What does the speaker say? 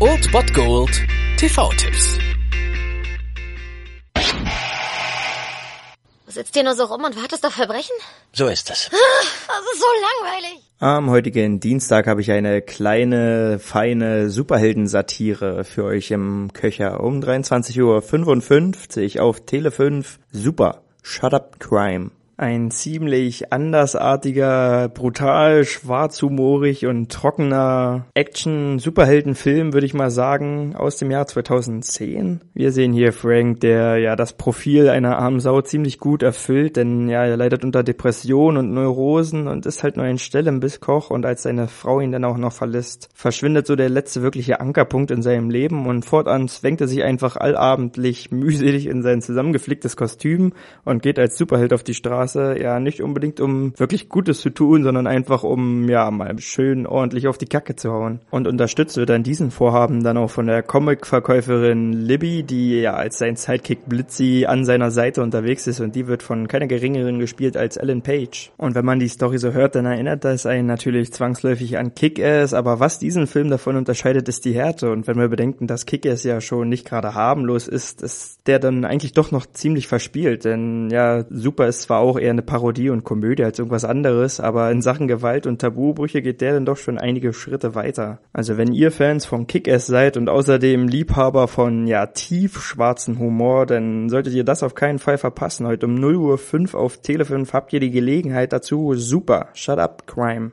Old Bot Gold TV-Tipps. Du sitzt hier nur so rum und wartest auf Verbrechen? So ist es. Das ist so langweilig. Am heutigen Dienstag habe ich eine kleine, feine Superhelden-Satire für euch im Köcher um 23.55 Uhr auf Tele 5. Super. Shut Up Crime. Ein ziemlich andersartiger, brutal, schwarzhumorig und trockener Action-Superheldenfilm, würde ich mal sagen, aus dem Jahr 2010. Wir sehen hier Frank, der ja das Profil einer armen Sau ziemlich gut erfüllt, denn ja, er leidet unter Depressionen und Neurosen und ist halt nur ein Stellenbisskoch und als seine Frau ihn dann auch noch verlässt, verschwindet so der letzte wirkliche Ankerpunkt in seinem Leben und fortan zwängt er sich einfach allabendlich mühselig in sein zusammengeflicktes Kostüm und geht als Superheld auf die Straße Straße, ja nicht unbedingt um wirklich Gutes zu tun, sondern einfach um ja mal schön ordentlich auf die Kacke zu hauen. Und unterstützt wird dann diesen Vorhaben dann auch von der Comic-Verkäuferin Libby, die ja als sein Sidekick Blitzy an seiner Seite unterwegs ist und die wird von keiner geringeren gespielt als Ellen Page. Und wenn man die Story so hört, dann erinnert das einen natürlich zwangsläufig an Kick-Ass, aber was diesen Film davon unterscheidet, ist die Härte. Und wenn wir bedenken, dass Kick-Ass ja schon nicht gerade harmlos ist, ist der dann eigentlich doch noch ziemlich verspielt. Denn ja, Super ist zwar auch auch eher eine Parodie und Komödie als irgendwas anderes, aber in Sachen Gewalt und Tabubrüche geht der dann doch schon einige Schritte weiter. Also wenn ihr Fans von Kick-Ass seid und außerdem Liebhaber von, ja, tiefschwarzen Humor, dann solltet ihr das auf keinen Fall verpassen. Heute um 0 Uhr 5 auf Tele 5 habt ihr die Gelegenheit dazu. Super. Shut up, Crime.